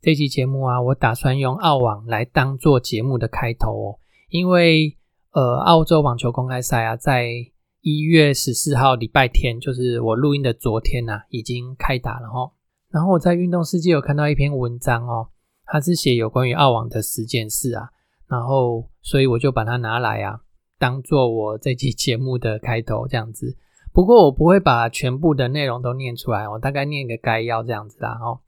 这期节目啊，我打算用澳网来当做节目的开头哦，因为呃，澳洲网球公开赛啊，在一月十四号礼拜天，就是我录音的昨天呐，已经开打了哈。然后我在运动世界有看到一篇文章哦，它是写有关于澳网的十件事啊，然后所以我就把它拿来啊，当做我这期节目的开头这样子。不过我不会把全部的内容都念出来，我大概念个概要这样子啦哦。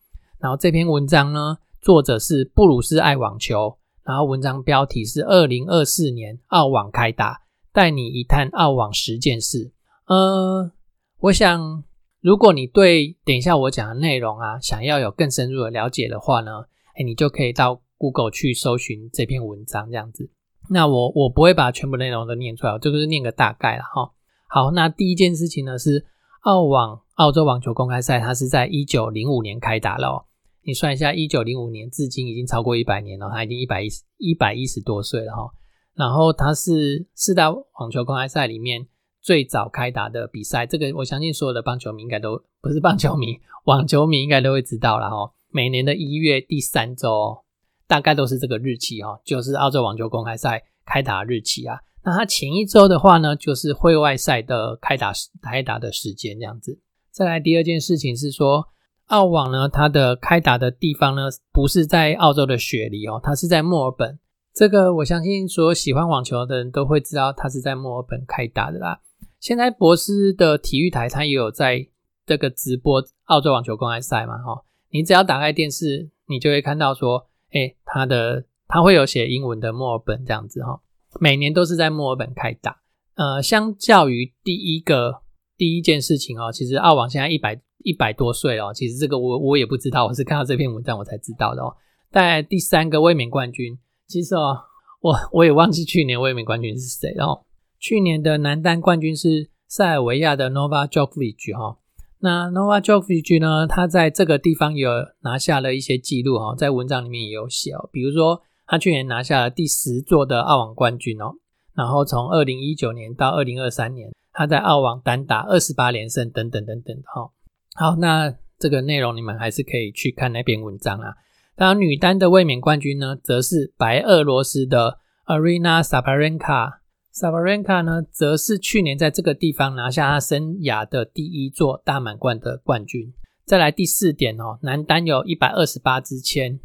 然后这篇文章呢，作者是布鲁斯爱网球，然后文章标题是二零二四年澳网开打，带你一探澳网十件事。呃，我想如果你对等一下我讲的内容啊，想要有更深入的了解的话呢，哎，你就可以到 Google 去搜寻这篇文章这样子。那我我不会把全部内容都念出来，这个是念个大概了哈。好，那第一件事情呢是澳网澳洲网球公开赛，它是在一九零五年开打了。你算一下，一九零五年至今已经超过一百年了，他已经一百一十一百一十多岁了哈。然后他是四大网球公开赛里面最早开打的比赛，这个我相信所有的棒球迷应该都不是棒球迷，网球迷应该都会知道了哈。每年的一月第三周，大概都是这个日期哈，就是澳洲网球公开赛开打日期啊。那它前一周的话呢，就是会外赛的开打开打的时间这样子。再来第二件事情是说，澳网呢，它的开打的地方呢，不是在澳洲的雪梨哦，它是在墨尔本。这个我相信所有喜欢网球的人都会知道，它是在墨尔本开打的啦。现在博斯的体育台它也有在这个直播澳洲网球公开赛嘛，哈，你只要打开电视，你就会看到说，哎，它的它会有写英文的墨尔本这样子哈。每年都是在墨尔本开打，呃，相较于第一个第一件事情哦，其实澳网现在一百一百多岁哦，其实这个我我也不知道，我是看到这篇文章我才知道的哦。但第三个卫冕冠军，其实哦，我我也忘记去年卫冕冠军是谁哦。去年的男单冠军是塞尔维亚的 Nova Djokovic 哈，那 Nova Djokovic 呢，他在这个地方有拿下了一些记录哈，在文章里面也有写哦，比如说。他去年拿下了第十座的澳网冠军哦，然后从二零一九年到二零二三年，他在澳网单打二十八连胜等等等等的哈。好，那这个内容你们还是可以去看那篇文章啊。当然，女单的卫冕冠军呢，则是白俄罗斯的 Arina Sabarenka。Sabarenka 呢，则是去年在这个地方拿下他生涯的第一座大满贯的冠军。再来第四点哦，男单有一百二十八支签，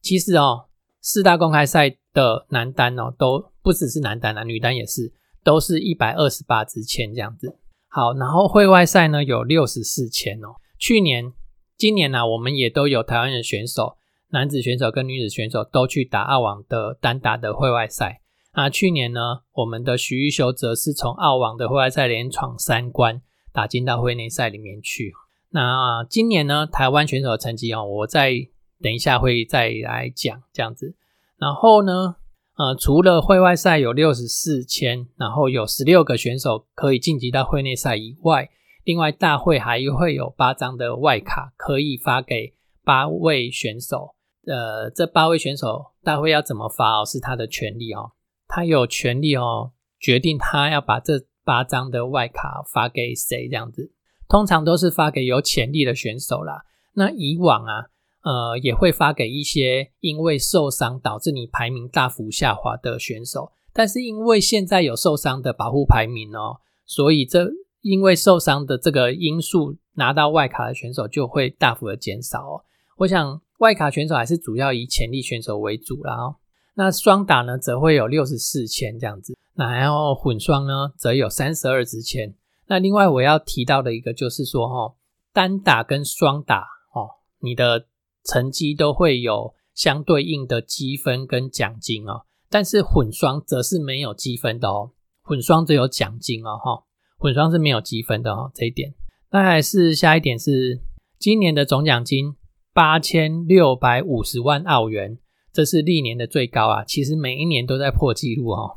其实哦。四大公开赛的男单哦，都不只是男单啊，女单也是，都是一百二十八支签这样子。好，然后会外赛呢有六十四千哦。去年、今年呢，我们也都有台湾的选手，男子选手跟女子选手都去打澳网的单打的会外赛。那，去年呢，我们的徐玉修则是从澳网的会外赛连闯三关，打进到会内赛里面去。那今年呢，台湾选手的成绩哦，我再。等一下会再来讲这样子，然后呢，呃，除了会外赛有六十四签，然后有十六个选手可以晋级到会内赛以外，另外大会还会有八张的外卡可以发给八位选手。呃，这八位选手大会要怎么发哦，是他的权利哦，他有权利哦，决定他要把这八张的外卡发给谁这样子。通常都是发给有潜力的选手啦。那以往啊。呃，也会发给一些因为受伤导致你排名大幅下滑的选手，但是因为现在有受伤的保护排名哦，所以这因为受伤的这个因素拿到外卡的选手就会大幅的减少哦。我想外卡选手还是主要以潜力选手为主啦哦。那双打呢，则会有六十四签这样子，那然后混双呢，则有三十二支签。那另外我要提到的一个就是说哈，单打跟双打哦，你的。成绩都会有相对应的积分跟奖金哦，但是混双则是没有积分的哦，混双只有奖金哦，哈，混双是没有积分的哦，这一点。那还是下一点是今年的总奖金八千六百五十万澳元，这是历年的最高啊！其实每一年都在破纪录哦。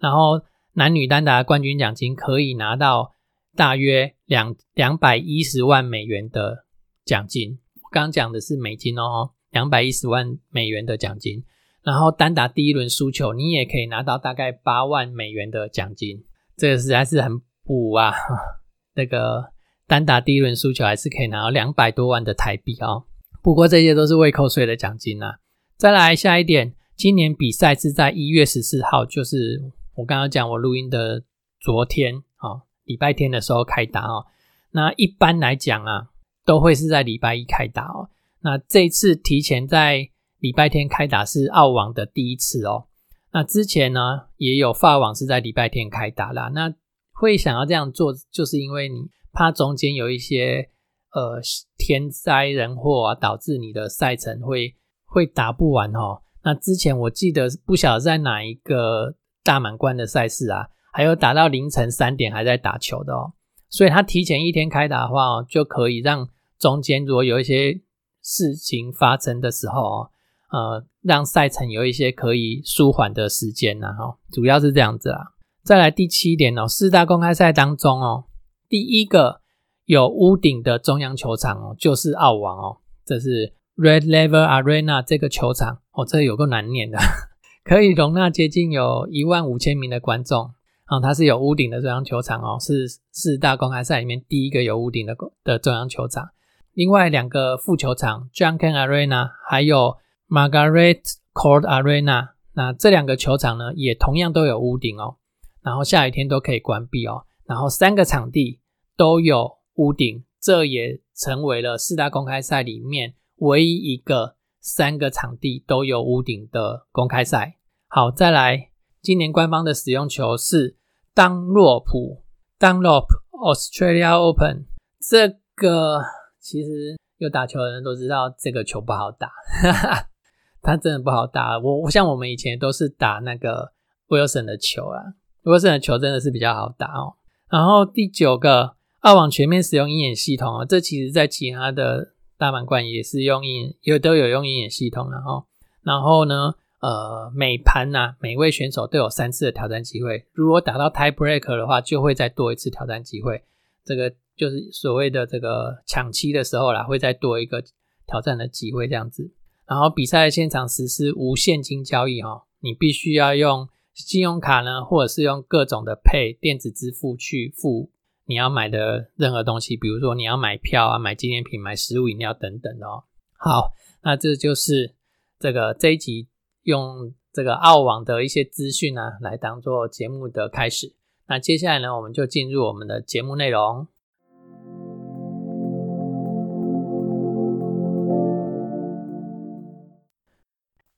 然后男女单打冠军奖金可以拿到大约两两百一十万美元的奖金。刚讲的是美金哦，两百一十万美元的奖金。然后单打第一轮输球，你也可以拿到大概八万美元的奖金。这个实在是很补啊！那个单打第一轮输球还是可以拿到两百多万的台币哦。不过这些都是未扣税的奖金啊。再来下一点，今年比赛是在一月十四号，就是我刚刚讲我录音的昨天啊，礼拜天的时候开打哦。那一般来讲啊，都会是在礼拜一开打哦。那这次提前在礼拜天开打是澳网的第一次哦。那之前呢，也有法网是在礼拜天开打啦。那会想要这样做，就是因为你怕中间有一些。呃，天灾人祸啊，导致你的赛程会会打不完哦。那之前我记得不晓得在哪一个大满贯的赛事啊，还有打到凌晨三点还在打球的哦。所以他提前一天开打的话哦，就可以让中间如果有一些事情发生的时候哦，呃，让赛程有一些可以舒缓的时间呐哈。主要是这样子啊。再来第七点哦，四大公开赛当中哦，第一个。有屋顶的中央球场哦，就是澳网哦，这是 Red Level Arena 这个球场哦，这有个难念的，可以容纳接近有一万五千名的观众啊，它是有屋顶的中央球场哦，是四大公开赛里面第一个有屋顶的的中央球场。另外两个副球场 Junction Arena 还有 Margaret Court Arena，那这两个球场呢，也同样都有屋顶哦，然后下雨天都可以关闭哦，然后三个场地都有。屋顶，这也成为了四大公开赛里面唯一一个三个场地都有屋顶的公开赛。好，再来，今年官方的使用球是当洛普 （Dunlop Australia Open）。这个其实有打球的人都知道，这个球不好打，它真的不好打。我像我们以前都是打那个 Wilson 的球啊，Wilson 的球真的是比较好打哦。然后第九个。澳网全面使用鹰眼系统啊，这其实在其他的大满贯也是用鹰，有都有用鹰眼系统，然后，然后呢，呃，每盘呐，每位选手都有三次的挑战机会，如果打到 tie break 的话，就会再多一次挑战机会，这个就是所谓的这个抢七的时候啦，会再多一个挑战的机会这样子。然后比赛现场实施无现金交易哈，你必须要用信用卡呢，或者是用各种的配电子支付去付。你要买的任何东西，比如说你要买票啊、买纪念品、买食物、饮料等等哦。好，那这就是这个这一集用这个澳网的一些资讯呢，来当做节目的开始。那接下来呢，我们就进入我们的节目内容。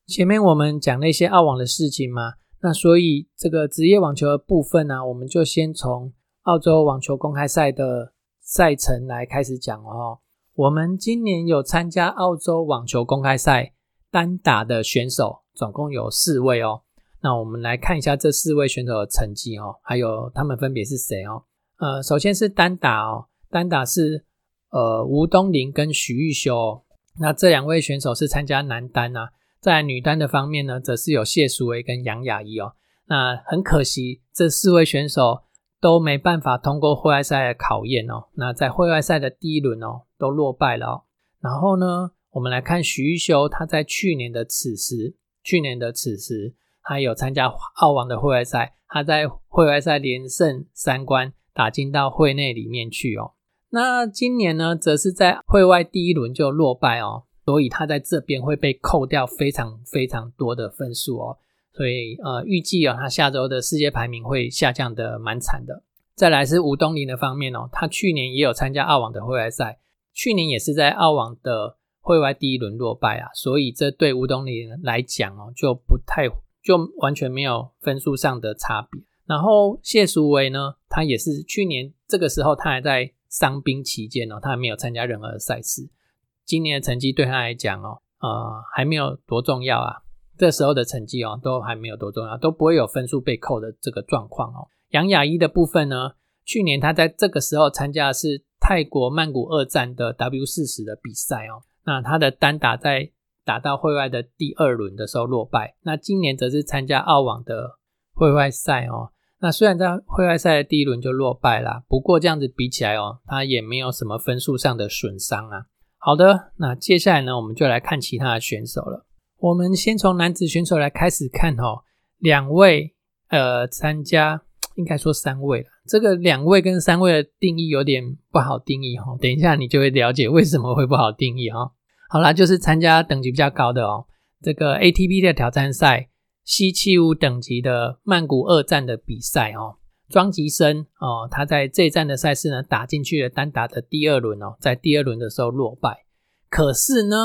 前面我们讲那些澳网的事情嘛，那所以这个职业网球的部分呢，我们就先从。澳洲网球公开赛的赛程来开始讲哦。我们今年有参加澳洲网球公开赛单打的选手，总共有四位哦。那我们来看一下这四位选手的成绩哦，还有他们分别是谁哦？呃，首先是单打哦，单打是呃吴东林跟许玉修。那这两位选手是参加男单啊。在女单的方面呢，则是有谢淑薇跟杨雅怡哦。那很可惜，这四位选手。都没办法通过户外赛的考验哦。那在户外赛的第一轮哦，都落败了哦。然后呢，我们来看徐玉修，他在去年的此时，去年的此时，他有参加澳网的户外赛，他在户外赛连胜三关，打进到会内里面去哦。那今年呢，则是在会外第一轮就落败哦，所以他在这边会被扣掉非常非常多的分数哦。所以，呃，预计啊，他下周的世界排名会下降的蛮惨的。再来是吴东林的方面哦，他去年也有参加澳网的会外赛，去年也是在澳网的会外第一轮落败啊，所以这对吴东林来讲哦，就不太就完全没有分数上的差别。然后谢淑薇呢，他也是去年这个时候他还在伤兵期间哦，他还没有参加任何赛事。今年的成绩对他来讲哦，呃，还没有多重要啊。这时候的成绩哦，都还没有多重要，都不会有分数被扣的这个状况哦。杨雅一的部分呢，去年他在这个时候参加的是泰国曼谷二战的 W 四十的比赛哦。那他的单打在打到会外的第二轮的时候落败。那今年则是参加澳网的会外赛哦。那虽然在会外赛的第一轮就落败啦，不过这样子比起来哦，他也没有什么分数上的损伤啊。好的，那接下来呢，我们就来看其他的选手了。我们先从男子选手来开始看哦，两位呃参加，应该说三位了。这个两位跟三位的定义有点不好定义哈，等一下你就会了解为什么会不好定义哈。好啦，就是参加等级比较高的哦，这个 ATP 的挑战赛 C 七五等级的曼谷二战的比赛哦，庄吉生哦，他在这一站的赛事呢打进去了单打的第二轮哦，在第二轮的时候落败，可是呢，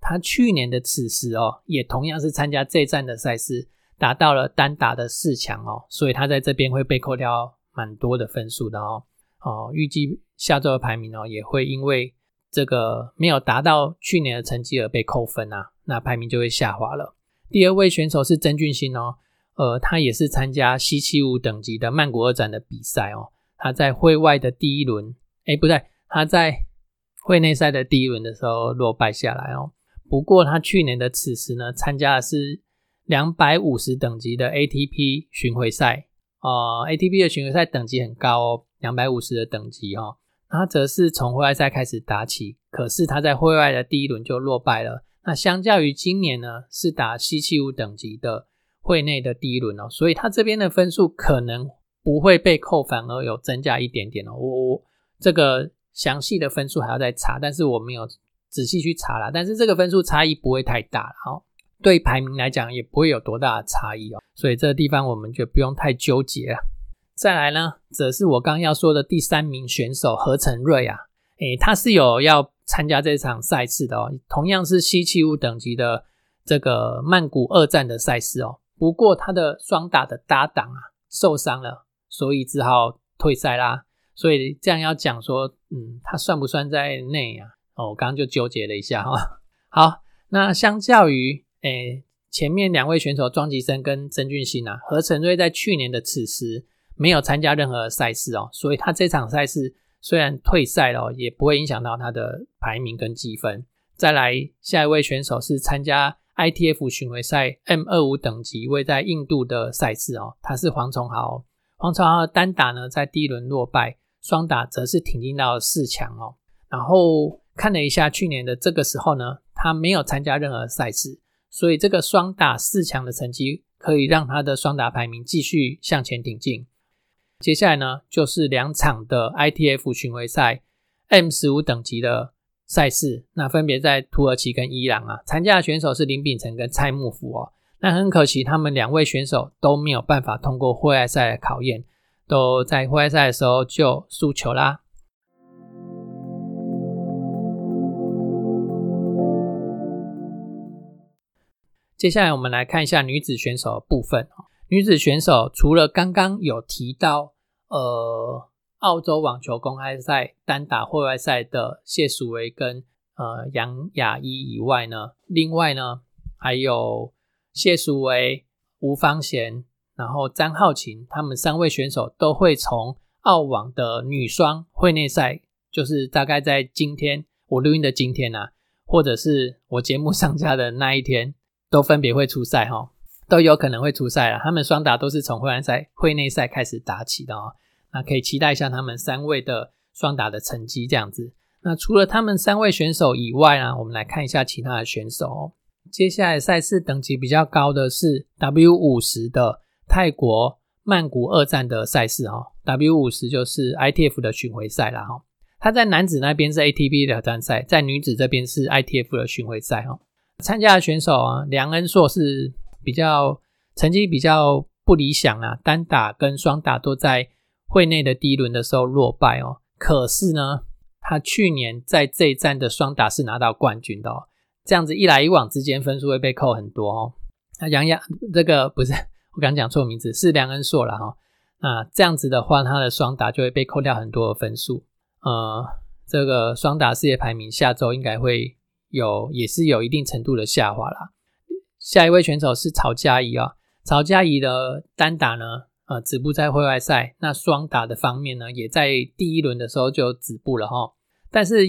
他去年的此时哦，也同样是参加这一站的赛事，达到了单打的四强哦，所以他在这边会被扣掉。蛮多的分数的哦，哦，预计下周的排名哦也会因为这个没有达到去年的成绩而被扣分啊，那排名就会下滑了。第二位选手是曾俊欣哦，呃，他也是参加 C 七五等级的曼谷二展的比赛哦，他在会外的第一轮，哎，不对，他在会内赛的第一轮的时候落败下来哦。不过他去年的此时呢，参加的是两百五十等级的 ATP 巡回赛。呃，ATP 的巡回赛等级很高哦，两百五十的等级哦。他则是从会外赛开始打起，可是他在会外的第一轮就落败了。那相较于今年呢，是打 C 七五等级的会内的第一轮哦，所以他这边的分数可能不会被扣，反而有增加一点点哦。我我这个详细的分数还要再查，但是我没有仔细去查啦。但是这个分数差异不会太大了哦。对排名来讲也不会有多大的差异哦，所以这个地方我们就不用太纠结了。再来呢，则是我刚要说的第三名选手何成瑞啊，诶，他是有要参加这场赛事的哦，同样是 C 七五等级的这个曼谷二战的赛事哦。不过他的双打的搭档啊受伤了，所以只好退赛啦。所以这样要讲说，嗯，他算不算在内啊？哦，我刚刚就纠结了一下哈。好，那相较于诶，前面两位选手庄吉生跟曾俊欣啊，何成瑞在去年的此时没有参加任何赛事哦，所以他这场赛事虽然退赛了，也不会影响到他的排名跟积分。再来，下一位选手是参加 ITF 巡回赛 M 二五等级位在印度的赛事哦，他是黄崇豪。黄崇豪的单打呢在第一轮落败，双打则是挺进到四强哦。然后看了一下去年的这个时候呢，他没有参加任何赛事。所以这个双打四强的成绩可以让他的双打排名继续向前挺进。接下来呢，就是两场的 ITF 巡回赛 M 十五等级的赛事，那分别在土耳其跟伊朗啊，参加的选手是林秉成跟蔡幕福哦。那很可惜，他们两位选手都没有办法通过户外赛的考验，都在户外赛的时候就输球啦。接下来我们来看一下女子选手的部分。女子选手除了刚刚有提到，呃，澳洲网球公开赛单打户外赛的谢淑薇跟呃杨雅一以外呢，另外呢还有谢淑薇、吴芳贤，然后张浩晴，他们三位选手都会从澳网的女双会内赛，就是大概在今天我录音的今天啊，或者是我节目 上架的那一天。都分别会出赛哈，都有可能会出赛了。他们双打都是从会员赛、会内赛开始打起的哦。那可以期待一下他们三位的双打的成绩这样子。那除了他们三位选手以外呢，我们来看一下其他的选手。接下来赛事等级比较高的是 W 五十的泰国曼谷二战的赛事哈。W 五十就是 ITF 的巡回赛了哈。他在男子那边是 ATP 的挑战赛，在女子这边是 ITF 的巡回赛哈。参加的选手啊，梁恩硕是比较成绩比较不理想啊，单打跟双打都在会内的第一轮的时候落败哦。可是呢，他去年在这一站的双打是拿到冠军的哦。这样子一来一往之间分数会被扣很多哦。那杨洋这个不是我刚讲错名字，是梁恩硕了哈。啊，这样子的话，他的双打就会被扣掉很多的分数。呃，这个双打世界排名下周应该会。有也是有一定程度的下滑啦。下一位选手是曹佳怡啊，曹佳怡的单打呢，呃，止步在会外赛。那双打的方面呢，也在第一轮的时候就止步了哈。但是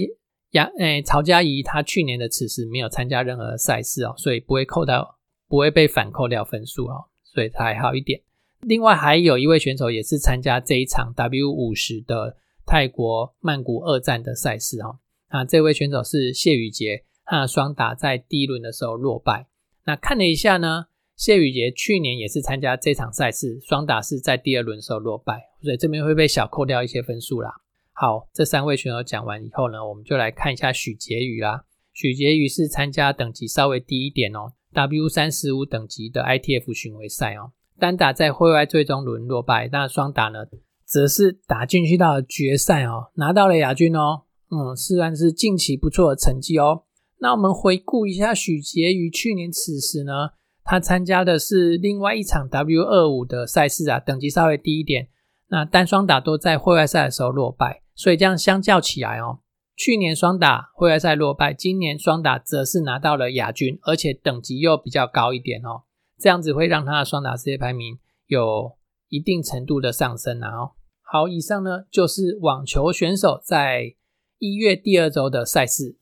杨诶曹佳怡她去年的此时没有参加任何赛事哦，所以不会扣到，不会被反扣掉分数哦，所以还好一点。另外还有一位选手也是参加这一场 W 五十的泰国曼谷二战的赛事哈，啊，这位选手是谢宇杰，他双打在第一轮的时候落败。那看了一下呢，谢宇杰去年也是参加这场赛事，双打是在第二轮时候落败，所以这边会被小扣掉一些分数啦。好，这三位选手讲完以后呢，我们就来看一下许婕妤啦。许婕妤是参加等级稍微低一点哦，W 三十五等级的 ITF 巡回赛哦。单打在会外最终轮落败，那双打呢，则是打进去到了决赛哦，拿到了亚军哦。嗯，是算是近期不错的成绩哦。那我们回顾一下许婕妤去年此时呢，他参加的是另外一场 W 二五的赛事啊，等级稍微低一点。那单双打都在会外赛的时候落败。所以这样相较起来哦，去年双打会外赛落败，今年双打则是拿到了亚军，而且等级又比较高一点哦，这样子会让他的双打世界排名有一定程度的上升啊哦。好，以上呢就是网球选手在一月第二周的赛事。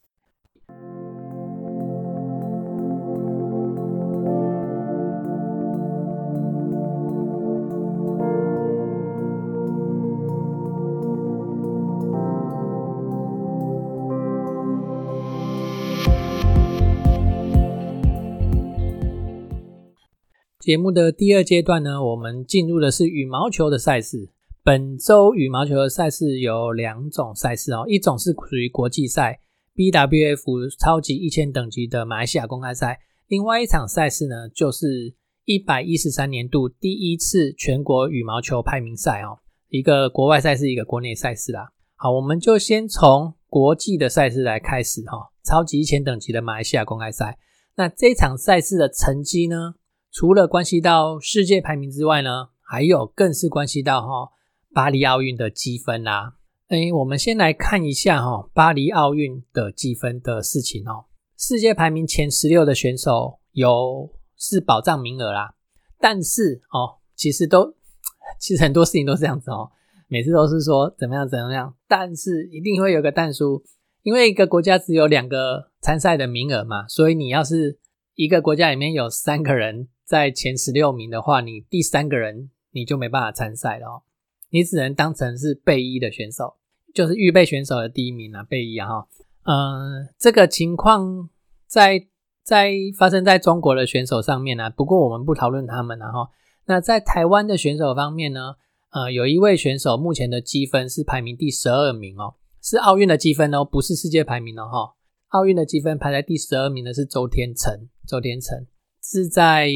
节目的第二阶段呢，我们进入的是羽毛球的赛事。本周羽毛球的赛事有两种赛事哦，一种是属于国际赛 BWF 超级一千等级的马来西亚公开赛，另外一场赛事呢，就是一百一十三年度第一次全国羽毛球排名赛哦，一个国外赛事，一个国内赛事啦。好，我们就先从国际的赛事来开始哈，超级一千等级的马来西亚公开赛。那这场赛事的成绩呢？除了关系到世界排名之外呢，还有更是关系到哈巴黎奥运的积分啦。哎，我们先来看一下哈巴黎奥运的积分的事情哦。世界排名前十六的选手有是保障名额啦，但是哦，其实都 其实很多事情都是这样子哦，每次都是说怎么样怎么样，但是一定会有个但书，因为一个国家只有两个参赛的名额嘛，所以你要是一个国家里面有三个人。在前十六名的话，你第三个人你就没办法参赛了哦，你只能当成是备一的选手，就是预备选手的第一名啊，备一啊哈。嗯，这个情况在在发生在中国的选手上面呢，不过我们不讨论他们了哈。那在台湾的选手方面呢，呃，有一位选手目前的积分是排名第十二名哦，是奥运的积分哦，不是世界排名哦哈。奥运的积分排在第十二名的是周天成，周天成。是在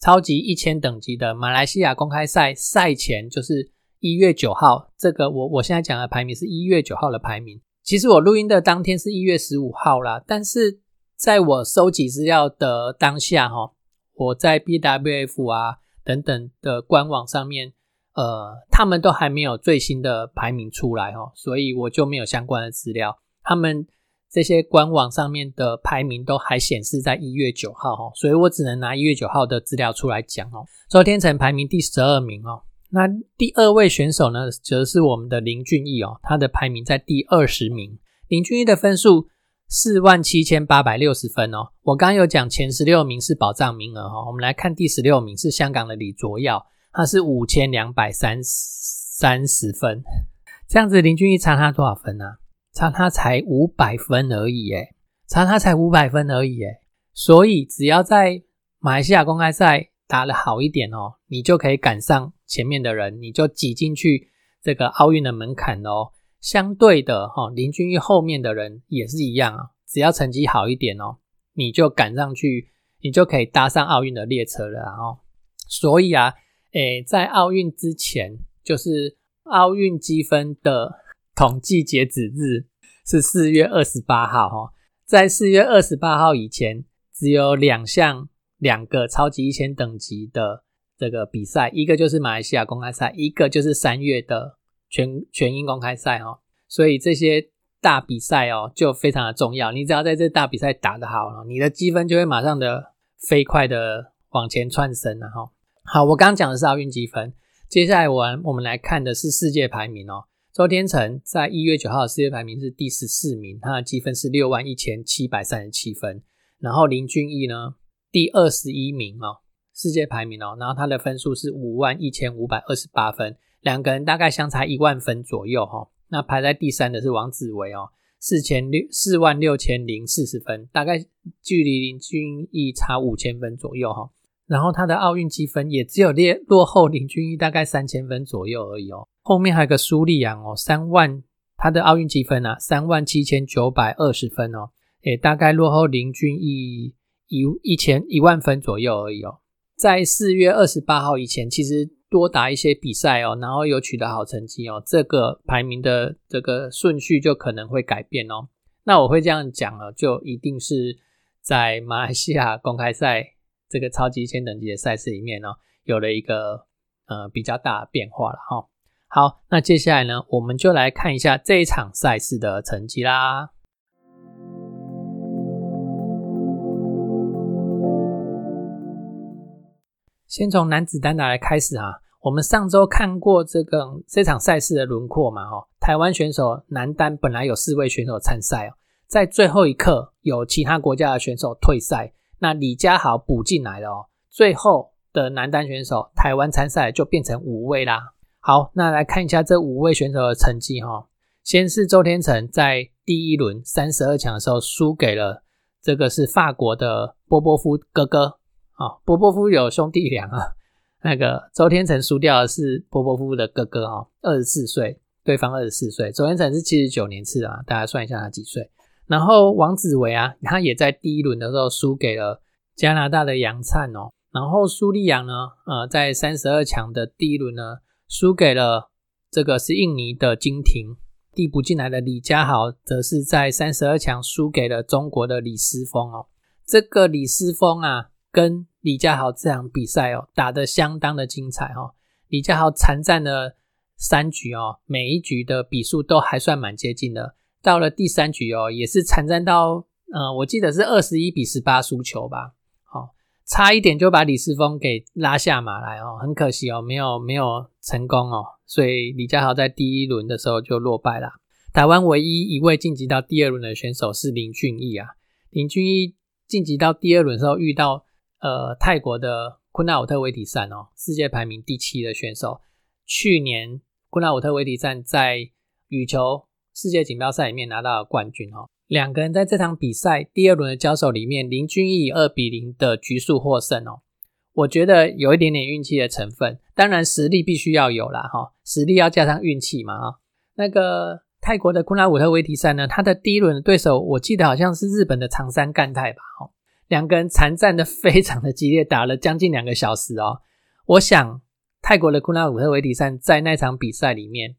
超级一千等级的马来西亚公开赛赛前，就是一月九号。这个我我现在讲的排名是一月九号的排名。其实我录音的当天是一月十五号啦，但是在我收集资料的当下，哈，我在 BWF 啊等等的官网上面，呃，他们都还没有最新的排名出来，哈，所以我就没有相关的资料。他们。这些官网上面的排名都还显示在一月九号哈，所以我只能拿一月九号的资料出来讲哦。周天成排名第十二名哦，那第二位选手呢，则是我们的林俊逸哦，他的排名在第二十名。林俊逸的分数四万七千八百六十分哦。我刚有讲前十六名是保障名额哈，我们来看第十六名是香港的李卓耀，他是五千两百三三十分。这样子林俊逸差他多少分呢？差他才五百分而已，诶，差他才五百分而已，诶，所以只要在马来西亚公开赛打得好一点哦，你就可以赶上前面的人，你就挤进去这个奥运的门槛哦。相对的，哈，林俊逸后面的人也是一样啊，只要成绩好一点哦，你就赶上去，你就可以搭上奥运的列车了哦。所以啊，诶，在奥运之前，就是奥运积分的。统计截止日是四月二十八号，哈，在四月二十八号以前，只有两项两个超级一千等级的这个比赛，一个就是马来西亚公开赛，一个就是三月的全全英公开赛，哈，所以这些大比赛哦就非常的重要，你只要在这大比赛打得好了，你的积分就会马上的飞快的往前窜升了，哈。好，我刚刚讲的是奥运积分，接下来我我们来看的是世界排名哦。周天成在一月九号的世界排名是第十四名，他的积分是六万一千七百三十七分。然后林俊逸呢，第二十一名哦，世界排名哦，然后他的分数是五万一千五百二十八分，两个人大概相差一万分左右哈。那排在第三的是王子维哦，四千六四万六千零四十分，大概距离林俊逸差五千分左右哈。然后他的奥运积分也只有列落后林俊逸大概三千分左右而已哦。后面还有个苏利昂哦，三万他的奥运积分啊，三万七千九百二十分哦，也大概落后林俊逸一一千一万分左右而已哦。在四月二十八号以前，其实多打一些比赛哦，然后有取得好成绩哦，这个排名的这个顺序就可能会改变哦。那我会这样讲了，就一定是在马来西亚公开赛。这个超级千等级的赛事里面呢，有了一个呃比较大的变化了哈。好，那接下来呢，我们就来看一下这一场赛事的成绩啦。先从男子单打来开始啊，我们上周看过这个这场赛事的轮廓嘛哈。台湾选手男单本来有四位选手参赛哦，在最后一刻有其他国家的选手退赛。那李佳豪补进来了哦，最后的男单选手台湾参赛就变成五位啦。好，那来看一下这五位选手的成绩哈。先是周天成在第一轮三十二强的时候输给了这个是法国的波波夫哥哥啊，波波夫有兄弟俩啊。那个周天成输掉的是波波夫的哥哥哈，二十四岁，对方二十四岁。周天成是七十九年次啊，大家算一下他几岁。然后王子维啊，他也在第一轮的时候输给了加拿大的杨灿哦。然后苏利扬呢，呃，在三十二强的第一轮呢，输给了这个是印尼的金廷。递补进来的李佳豪，则是在三十二强输给了中国的李思峰哦。这个李思峰啊，跟李佳豪这场比赛哦，打得相当的精彩哦。李佳豪残战了三局哦，每一局的比数都还算蛮接近的。到了第三局哦，也是惨战到，呃，我记得是二十一比十八输球吧，好，差一点就把李世峰给拉下马来哦，很可惜哦，没有没有成功哦，所以李佳豪在第一轮的时候就落败了。台湾唯一一位晋级到第二轮的选手是林俊逸啊，林俊逸晋级到第二轮时候遇到呃泰国的昆纳武特维迪善哦，世界排名第七的选手，去年昆纳武特维迪善在羽球。世界锦标赛里面拿到了冠军哦，两个人在这场比赛第二轮的交手里面，林俊逸以二比零的局数获胜哦。我觉得有一点点运气的成分，当然实力必须要有啦哈，实力要加上运气嘛哈。那个泰国的库拉武特维提赛呢，他的第一轮的对手我记得好像是日本的长山干太吧哈，两个人缠战的非常的激烈，打了将近两个小时哦。我想泰国的库拉武特维提赛在那场比赛里面。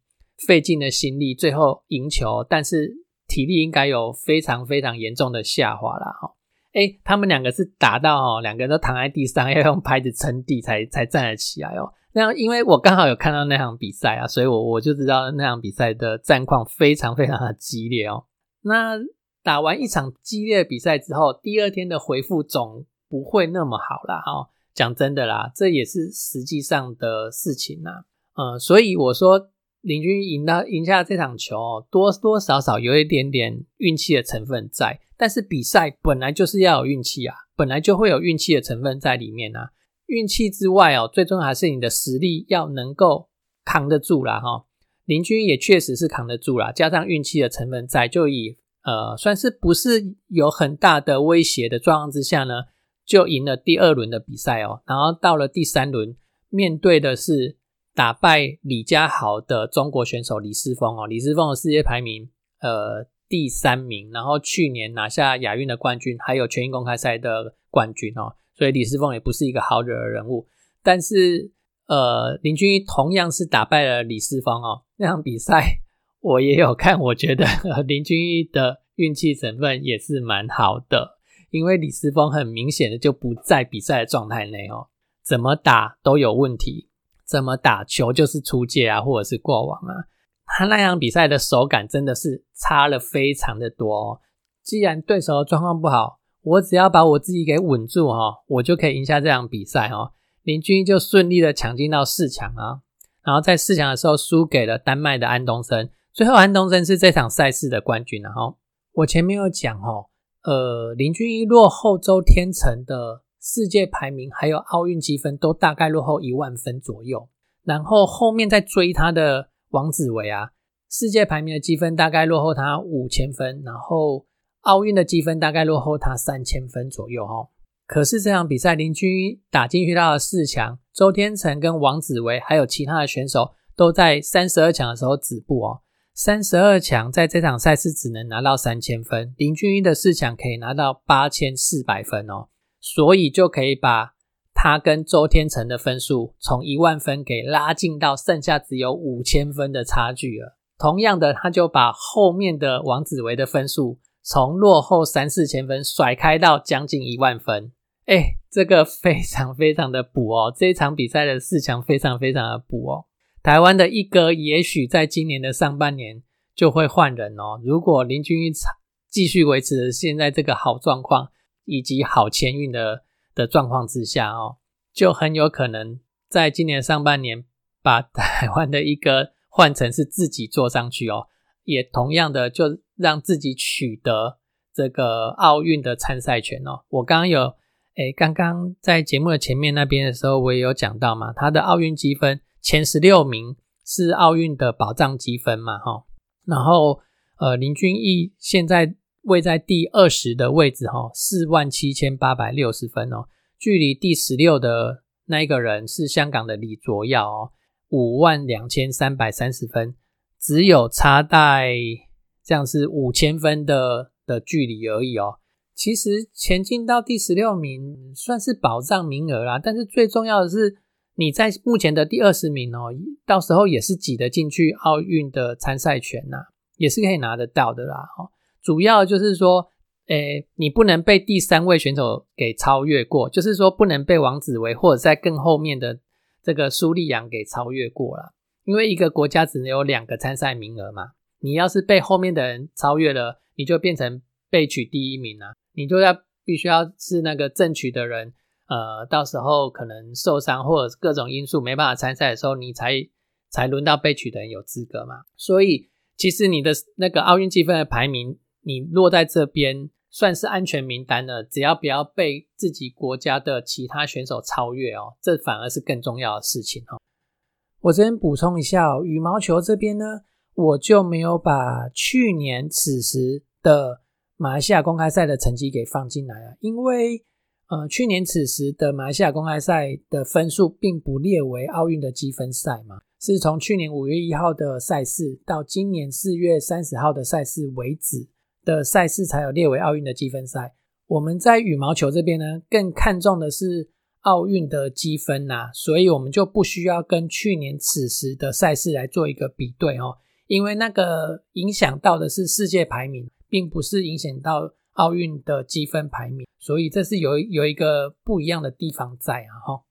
费尽了心力，最后赢球，但是体力应该有非常非常严重的下滑了哈。哎，他们两个是打到哦，两个人都躺在地上，要用拍子撑地才才站得起来哦。那，因为我刚好有看到那场比赛啊，所以我我就知道那场比赛的战况非常非常的激烈哦。那打完一场激烈比赛之后，第二天的回复总不会那么好啦。哈。讲真的啦，这也是实际上的事情呐。嗯，所以我说。林军赢到赢下这场球，哦多多少少有一点点运气的成分在，但是比赛本来就是要有运气啊，本来就会有运气的成分在里面啊。运气之外哦，最终还是你的实力要能够扛得住啦哈。林军也确实是扛得住啦，加上运气的成分在，就以呃算是不是有很大的威胁的状况之下呢，就赢了第二轮的比赛哦。然后到了第三轮，面对的是。打败李佳豪的中国选手李思峰哦，李思峰的世界排名呃第三名，然后去年拿下亚运的冠军，还有全运公开赛的冠军哦，所以李思峰也不是一个好惹的人物。但是呃，林俊逸同样是打败了李思峰哦，那场比赛 我也有看，我觉得 林俊逸的运气成分也是蛮好的，因为李思峰很明显的就不在比赛的状态内哦，怎么打都有问题。怎么打球就是出界啊，或者是过网啊？他那场比赛的手感真的是差了非常的多。哦。既然对手状况不好，我只要把我自己给稳住哈，我就可以赢下这场比赛哦。林俊就顺利的抢进到四强啊。然后在四强的时候输给了丹麦的安东森，最后安东森是这场赛事的冠军。然后我前面有讲哦，呃，林俊一落后周天成的世界排名还有奥运积分都大概落后一万分左右，然后后面在追他的王子维啊，世界排名的积分大概落后他五千分，然后奥运的积分大概落后他三千分左右哦。可是这场比赛，林俊一打进去到了四强，周天成跟王子维还有其他的选手都在三十二强的时候止步哦。三十二强在这场赛事只能拿到三千分，林俊一的四强可以拿到八千四百分哦，所以就可以把他跟周天成的分数从一万分给拉近到剩下只有五千分的差距了。同样的，他就把后面的王子维的分数从落后三四千分甩开到将近一万分。哎，这个非常非常的补哦！这场比赛的四强非常非常的补哦。台湾的一哥也许在今年的上半年就会换人哦。如果林俊一继续维持现在这个好状况以及好签运的的状况之下哦，就很有可能在今年上半年把台湾的一个换成是自己坐上去哦，也同样的就让自己取得这个奥运的参赛权哦。我刚刚有。哎，刚刚在节目的前面那边的时候，我也有讲到嘛，他的奥运积分前十六名是奥运的保障积分嘛，哈。然后，呃，林俊逸现在位在第二十的位置，哈，四万七千八百六十分哦，距离第十六的那一个人是香港的李卓耀哦，五万两千三百三十分，只有差带这样是五千分的的距离而已哦。其实前进到第十六名算是保障名额啦，但是最重要的是你在目前的第二十名哦，到时候也是挤得进去奥运的参赛权呐，也是可以拿得到的啦。哦，主要就是说，诶，你不能被第三位选手给超越过，就是说不能被王子维或者在更后面的这个苏丽阳给超越过了，因为一个国家只能有两个参赛名额嘛，你要是被后面的人超越了，你就变成被取第一名啊。你就要必须要是那个正取的人，呃，到时候可能受伤或者各种因素没办法参赛的时候，你才才轮到被取的人有资格嘛。所以其实你的那个奥运积分的排名，你落在这边算是安全名单了，只要不要被自己国家的其他选手超越哦，这反而是更重要的事情哦。我这边补充一下哦，羽毛球这边呢，我就没有把去年此时的。马来西亚公开赛的成绩给放进来了，因为呃去年此时的马来西亚公开赛的分数并不列为奥运的积分赛嘛，是从去年五月一号的赛事到今年四月三十号的赛事为止的赛事才有列为奥运的积分赛。我们在羽毛球这边呢，更看重的是奥运的积分呐，所以我们就不需要跟去年此时的赛事来做一个比对哦，因为那个影响到的是世界排名。并不是影响到奥运的积分排名，所以这是有有一个不一样的地方在啊哈。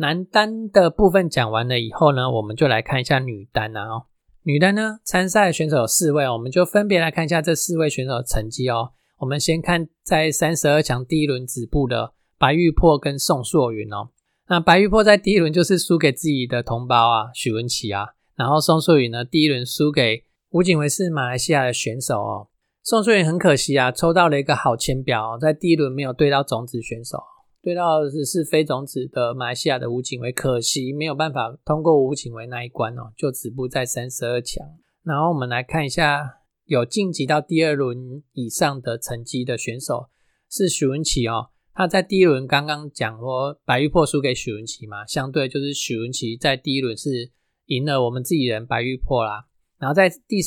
男单的部分讲完了以后呢，我们就来看一下女单啊哦。女单呢参赛选手有四位，我们就分别来看一下这四位选手的成绩哦。我们先看在三十二强第一轮止步的白玉珀跟宋硕云哦。那白玉珀在第一轮就是输给自己的同胞啊，许文琪啊，然后宋硕云呢，第一轮输给吴景维是马来西亚的选手哦。宋硕云很可惜啊，抽到了一个好签表，在第一轮没有对到种子选手，对到的是是非种子的马来西亚的吴景维，可惜没有办法通过吴景维那一关哦，就止步在三十二强。然后我们来看一下有晋级到第二轮以上的成绩的选手是许文琪哦。他在第一轮刚刚讲说白玉珀输给许文琪嘛，相对就是许文琪在第一轮是赢了我们自己人白玉珀啦，然后在第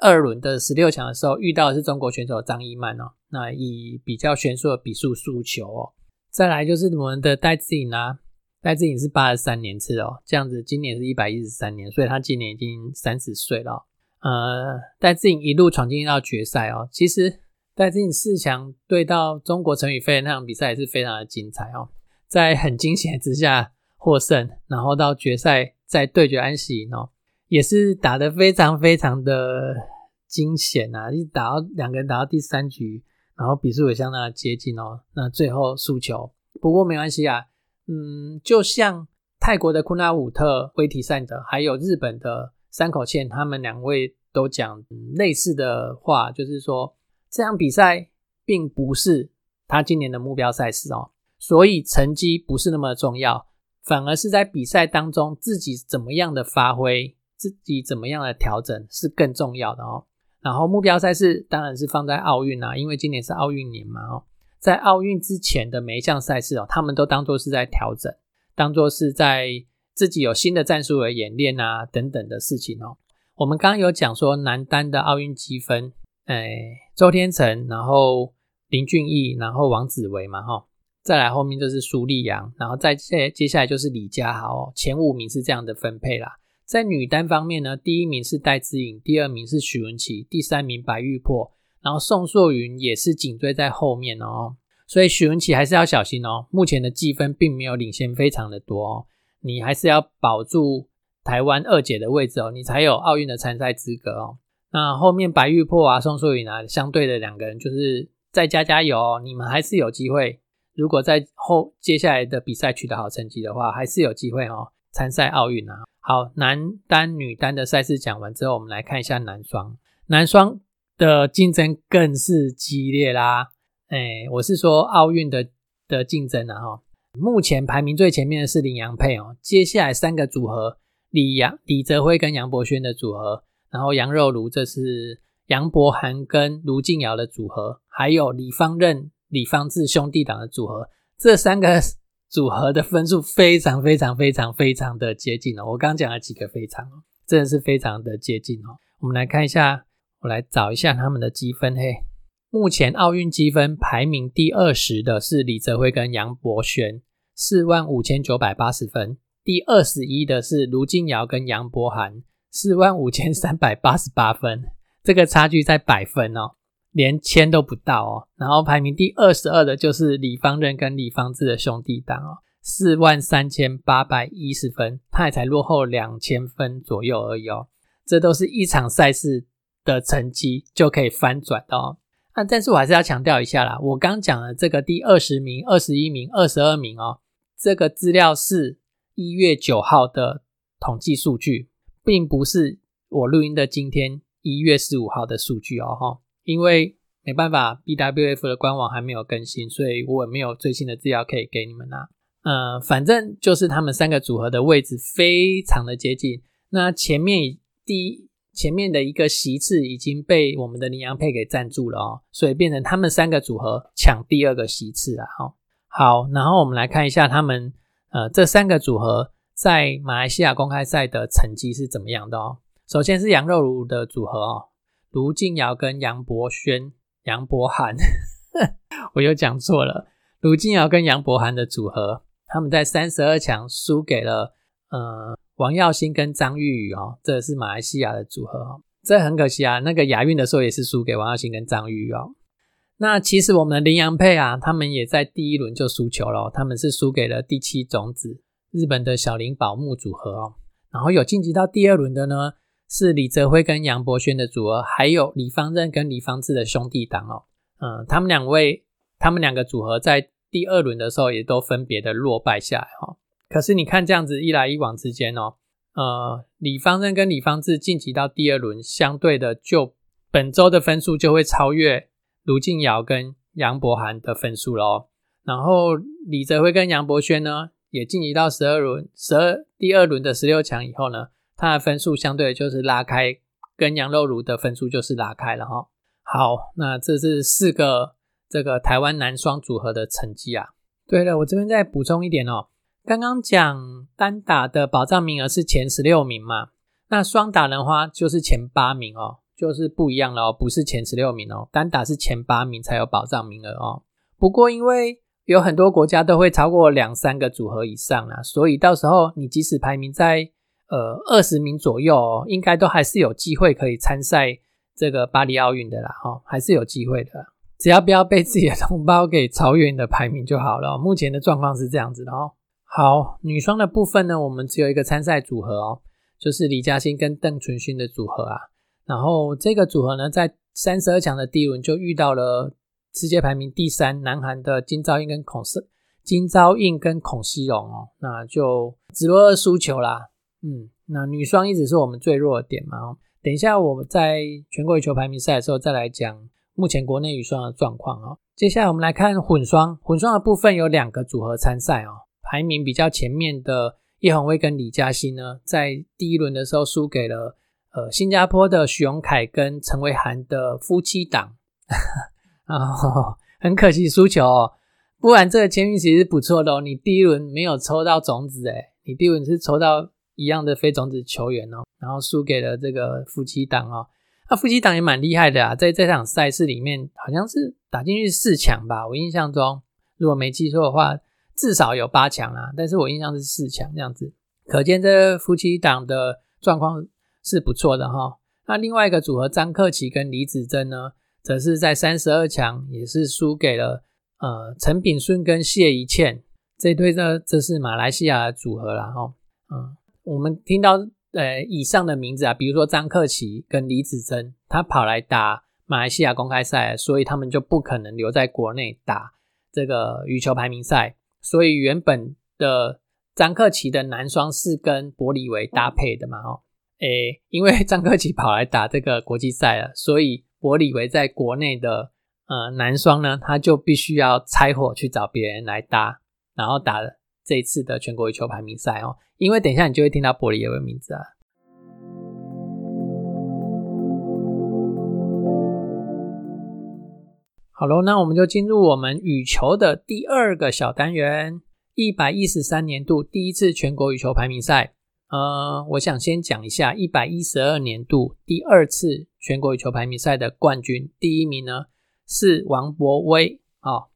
二轮的十六强的时候遇到的是中国选手张一曼哦，那以比较悬殊的比数输球哦。再来就是我们的戴志颖啊，戴志颖是八十三年次哦，这样子今年是一百一十三年，所以他今年已经三十岁了。呃，戴志颖一路闯进到决赛哦，其实。戴志颖四强对到中国陈宇飞那场比赛也是非常的精彩哦，在很惊险之下获胜，然后到决赛再对决安喜哦，也是打得非常非常的惊险啊！一打到两个人打到第三局，然后比数也相当接近哦。那最后输球，不过没关系啊，嗯，就像泰国的库纳武特、威提善德，还有日本的山口茜，他们两位都讲类似的话，就是说这场比赛并不是他今年的目标赛事哦，所以成绩不是那么重要，反而是在比赛当中自己怎么样的发挥，自己怎么样的调整是更重要的哦。然后目标赛事当然是放在奥运啊，因为今年是奥运年嘛哦，在奥运之前的每一项赛事哦，他们都当做是在调整，当做是在自己有新的战术的演练啊等等的事情哦。我们刚刚有讲说男单的奥运积分，哎，周天成，然后林俊逸，然后王子维嘛哈，再来后面就是苏丽阳，然后再接接下来就是李佳豪哦，前五名是这样的分配啦。在女单方面呢，第一名是戴资颖，第二名是许文琪，第三名白玉珀，然后宋硕云也是紧追在后面哦。所以许文琪还是要小心哦。目前的积分并没有领先非常的多哦，你还是要保住台湾二姐的位置哦，你才有奥运的参赛资格哦。那后面白玉珀啊、宋硕云啊，相对的两个人就是再加加油哦，你们还是有机会。如果在后接下来的比赛取得好成绩的话，还是有机会哦参赛奥运啊。好，男单、女单的赛事讲完之后，我们来看一下男双。男双的竞争更是激烈啦。哎，我是说奥运的的竞争啊哈。目前排名最前面的是林洋配哦，接下来三个组合，李杨、李泽辉跟杨博轩的组合，然后杨肉如这是杨博涵跟卢静瑶的组合，还有李方任、李方志兄弟党的组合，这三个。组合的分数非常非常非常非常的接近哦，我刚讲了几个非常，真的是非常的接近哦。我们来看一下，我来找一下他们的积分嘿。目前奥运积分排名第二十的是李泽辉跟杨博轩，四万五千九百八十分；第二十一的是卢金尧跟杨博涵，四万五千三百八十八分，这个差距在百分哦。连千都不到哦，然后排名第二十二的就是李方任跟李方志的兄弟档哦，四万三千八百一十分，他也才落后两千分左右而已哦。这都是一场赛事的成绩就可以翻转的哦。啊，但是我还是要强调一下啦，我刚讲的这个第二十名、二十一名、二十二名哦，这个资料是一月九号的统计数据，并不是我录音的今天一月十五号的数据哦，哈。因为没办法，BWF 的官网还没有更新，所以我也没有最新的资料可以给你们啦。呃，反正就是他们三个组合的位置非常的接近。那前面第一前面的一个席次已经被我们的羚羊配给占住了哦，所以变成他们三个组合抢第二个席次啊。哈，好，然后我们来看一下他们呃这三个组合在马来西亚公开赛的成绩是怎么样的哦。首先是羊肉炉的组合哦。卢静瑶跟杨博轩、杨博涵，我又讲错了。卢静瑶跟杨博涵的组合，他们在三十二强输给了呃王耀新跟张玉宇哦，这是马来西亚的组合哦，这很可惜啊。那个亚运的时候也是输给王耀新跟张玉宇哦。那其实我们的林洋配啊，他们也在第一轮就输球了，他们是输给了第七种子日本的小林宝木组合哦。然后有晋级到第二轮的呢。是李泽辉跟杨博轩的组合，还有李方任跟李方志的兄弟党哦。嗯，他们两位，他们两个组合在第二轮的时候也都分别的落败下来哈。可是你看这样子一来一往之间哦，呃，李方任跟李方志晋级到第二轮，相对的就本周的分数就会超越卢静瑶跟杨博涵的分数喽。然后李泽辉跟杨博轩呢，也晋级到十二轮，十二第二轮的十六强以后呢。它的分数相对就是拉开，跟羊肉炉的分数就是拉开了哈。好，那这是四个这个台湾男双组合的成绩啊。对了，我这边再补充一点哦。刚刚讲单打的保障名额是前十六名嘛，那双打的话就是前八名哦，就是不一样了哦，不是前十六名哦，单打是前八名才有保障名额哦。不过因为有很多国家都会超过两三个组合以上啊，所以到时候你即使排名在呃，二十名左右，应该都还是有机会可以参赛这个巴黎奥运的啦，哈，还是有机会的，只要不要被自己的同胞给超越你的排名就好了。目前的状况是这样子的哦。好，女双的部分呢，我们只有一个参赛组合哦，就是李嘉欣跟邓淳勋的组合啊。然后这个组合呢，在三十二强的第一轮就遇到了世界排名第三，南韩的金昭英跟孔世金昭英跟孔熙荣哦，那就只落二输球啦。嗯，那女双一直是我们最弱的点嘛。等一下我们在全国羽球排名赛的时候再来讲目前国内羽双的状况哦。接下来我们来看混双，混双的部分有两个组合参赛哦，排名比较前面的叶红威跟李嘉欣呢，在第一轮的时候输给了呃新加坡的许永凯跟陈维涵的夫妻档。啊，很可惜输球哦。不然这个签运其实不错的哦。你第一轮没有抽到种子诶，你第一轮是抽到一样的非种子球员哦，然后输给了这个夫妻档哦。那夫妻档也蛮厉害的啊，在这场赛事里面好像是打进去四强吧。我印象中，如果没记错的话，至少有八强啊。但是我印象是四强这样子，可见这夫妻档的状况是不错的哈。那另外一个组合张克奇跟李子珍呢？则是在三十二强也是输给了呃陈炳顺跟谢怡倩这对呢，这是马来西亚的组合啦哈。嗯，我们听到呃以上的名字啊，比如说张克奇跟李子珍，他跑来打马来西亚公开赛，所以他们就不可能留在国内打这个羽球排名赛。所以原本的张克奇的男双是跟伯里维搭配的嘛哦，诶，因为张克奇跑来打这个国际赛了，所以。伯里维在国内的呃男双呢，他就必须要拆伙去找别人来搭，然后打了这一次的全国羽球排名赛哦。因为等一下你就会听到玻璃有个名字啊。好喽，那我们就进入我们羽球的第二个小单元——一百一十三年度第一次全国羽球排名赛。呃，我想先讲一下一百一十二年度第二次全国羽球排名赛的冠军，第一名呢是王博威哦。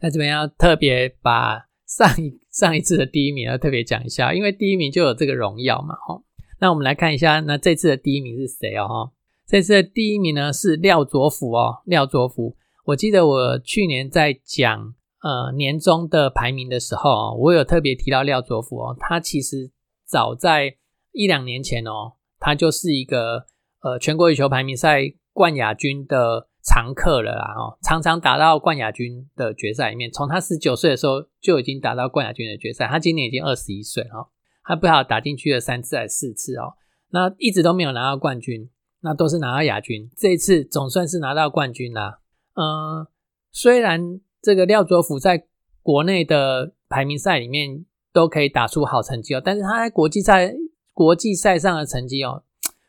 那这边要特别把上一上一次的第一名要特别讲一下，因为第一名就有这个荣耀嘛。哦，那我们来看一下，那这次的第一名是谁哦？这次的第一名呢是廖卓甫哦，廖卓甫。我记得我去年在讲呃年终的排名的时候，我有特别提到廖卓甫哦，他其实。早在一两年前哦，他就是一个呃全国羽球排名赛冠亚军的常客了啦哦，常常打到冠亚军的决赛里面。从他十九岁的时候就已经打到冠亚军的决赛，他今年已经二十一岁哦，他不好打进去了三次还是四次哦，那一直都没有拿到冠军，那都是拿到亚军。这一次总算是拿到冠军啦。嗯，虽然这个廖卓甫在国内的排名赛里面。都可以打出好成绩哦，但是他在国际赛国际赛上的成绩哦，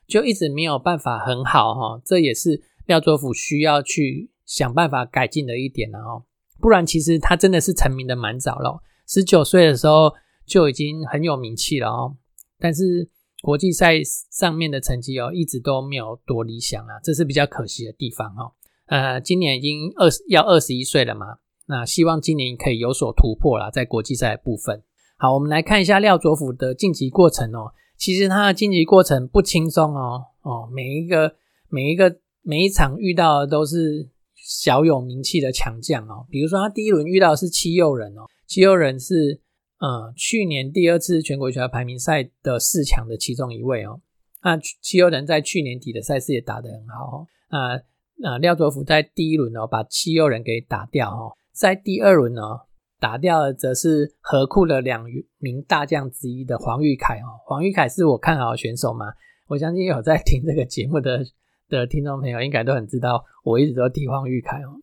就一直没有办法很好哈，这也是廖卓甫需要去想办法改进的一点了哦。不然其实他真的是成名的蛮早了，十九岁的时候就已经很有名气了哦。但是国际赛上面的成绩哦，一直都没有多理想啊，这是比较可惜的地方哈。呃，今年已经二十要二十一岁了嘛，那希望今年可以有所突破啦，在国际赛的部分。好，我们来看一下廖卓甫的晋级过程哦。其实他的晋级过程不轻松哦哦，每一个每一个每一场遇到的都是小有名气的强将哦。比如说他第一轮遇到的是七佑人哦，七佑人是呃去年第二次全国学校排名赛的四强的其中一位哦。那七佑人在去年底的赛事也打得很好哦。啊那廖卓福在第一轮哦把七佑人给打掉哦，在第二轮呢。打掉的则是河库的两名大将之一的黄玉凯哦，黄玉凯是我看好的选手嘛，我相信有在听这个节目的的听众朋友应该都很知道，我一直都提黄玉凯哦。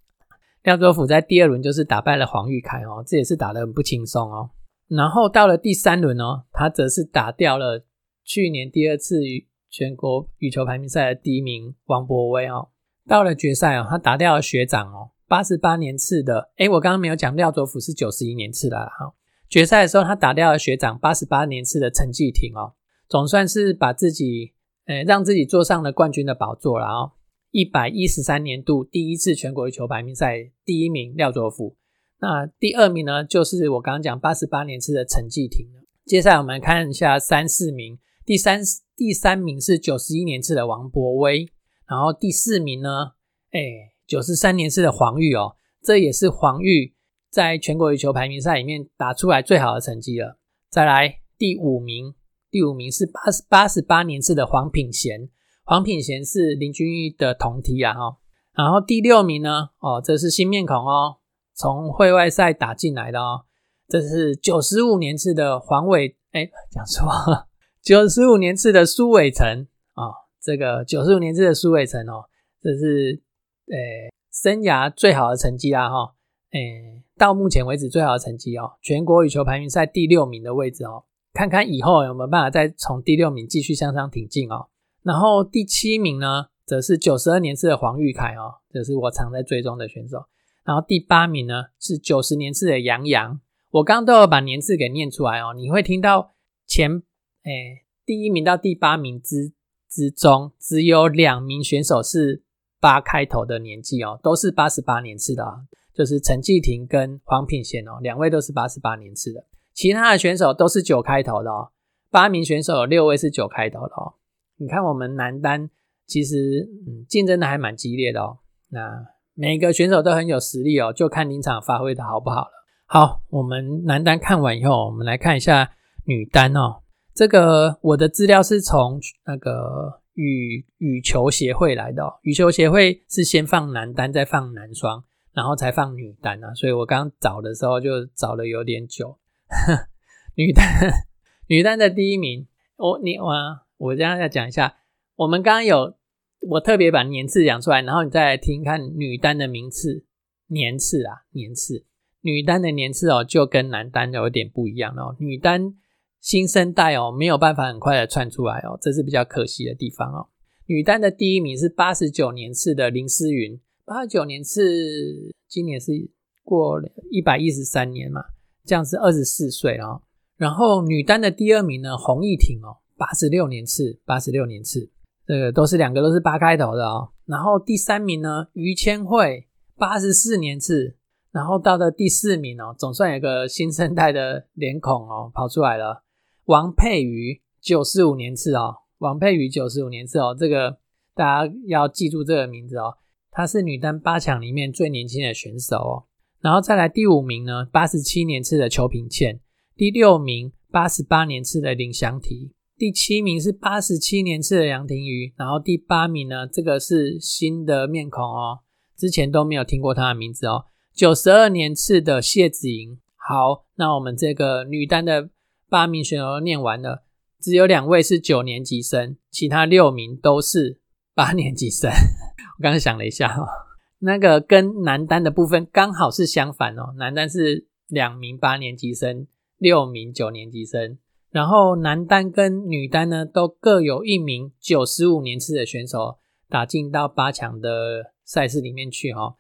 廖卓甫在第二轮就是打败了黄玉凯哦，这也是打得很不轻松哦。然后到了第三轮哦，他则是打掉了去年第二次全国羽球排名赛的第一名王博威哦。到了决赛哦，他打掉了学长哦。八十八年次的，诶我刚刚没有讲廖卓甫是九十一年次的哈。决赛的时候，他打掉了学长八十八年次的陈继廷哦，总算是把自己，呃，让自己坐上了冠军的宝座了哦。一百一十三年度第一次全国羽球排名赛第一名廖卓甫，那第二名呢，就是我刚刚讲八十八年次的陈继廷接下来我们看一下三四名，第三第三名是九十一年次的王博威，然后第四名呢，哎。九十三年次的黄玉哦，这也是黄玉在全国羽球排名赛里面打出来最好的成绩了。再来第五名，第五名是八十八十八年次的黄品贤，黄品贤是林君玉的同梯啊哈。然后第六名呢，哦，这是新面孔哦，从会外赛打进来的哦，这是九十五年次的黄伟，哎，讲错，九十五年次的苏伟成啊，这个九十五年次的苏伟成哦，这是呃生涯最好的成绩啦哈，诶，到目前为止最好的成绩哦，全国羽球排名赛第六名的位置哦，看看以后有没有办法再从第六名继续向上挺进哦，然后第七名呢？则是九十二年次的黄玉凯哦，这是我常在追踪的选手。然后第八名呢是九十年次的杨洋，我刚刚都有把年次给念出来哦。你会听到前诶第一名到第八名之之中，只有两名选手是八开头的年纪哦，都是八十八年次的啊，就是陈继廷跟黄品贤哦，两位都是八十八年次的。其他的选手都是九开头的哦，八名选手有六位是九开头的哦。你看我们男单。其实，嗯，竞争的还蛮激烈的哦。那每个选手都很有实力哦，就看临场发挥的好不好了。好，我们男单看完以后，我们来看一下女单哦。这个我的资料是从那个羽羽球协会来的哦。羽球协会是先放男单，再放男双，然后才放女单啊。所以我刚找的时候就找了有点久。女单，女单的第一名，我你我我这样要讲一下。我们刚刚有我特别把年次讲出来，然后你再来听看女单的名次年次啊年次，女单的年次哦就跟男单有点不一样哦。女单新生代哦没有办法很快的窜出来哦，这是比较可惜的地方哦。女单的第一名是八十九年次的林思云，八十九年次今年是过一百一十三年嘛，这样是二十四岁哦。然后女单的第二名呢洪逸婷哦，八十六年次，八十六年次。这个都是两个都是八开头的哦，然后第三名呢，于千惠八十四年次，然后到了第四名哦，总算有个新生代的脸孔哦跑出来了，王佩瑜九十五年次哦，王佩瑜九十五年次哦，这个大家要记住这个名字哦，她是女单八强里面最年轻的选手哦，然后再来第五名呢，八十七年次的邱品倩，第六名八十八年次的林祥提。第七名是八十七年次的梁廷瑜，然后第八名呢，这个是新的面孔哦，之前都没有听过他的名字哦。九十二年次的谢子莹，好，那我们这个女单的八名选手都念完了，只有两位是九年级生，其他六名都是八年级生。我刚刚想了一下哦，那个跟男单的部分刚好是相反哦，男单是两名八年级生，六名九年级生。然后男单跟女单呢，都各有一名九十五年次的选手打进到八强的赛事里面去哈。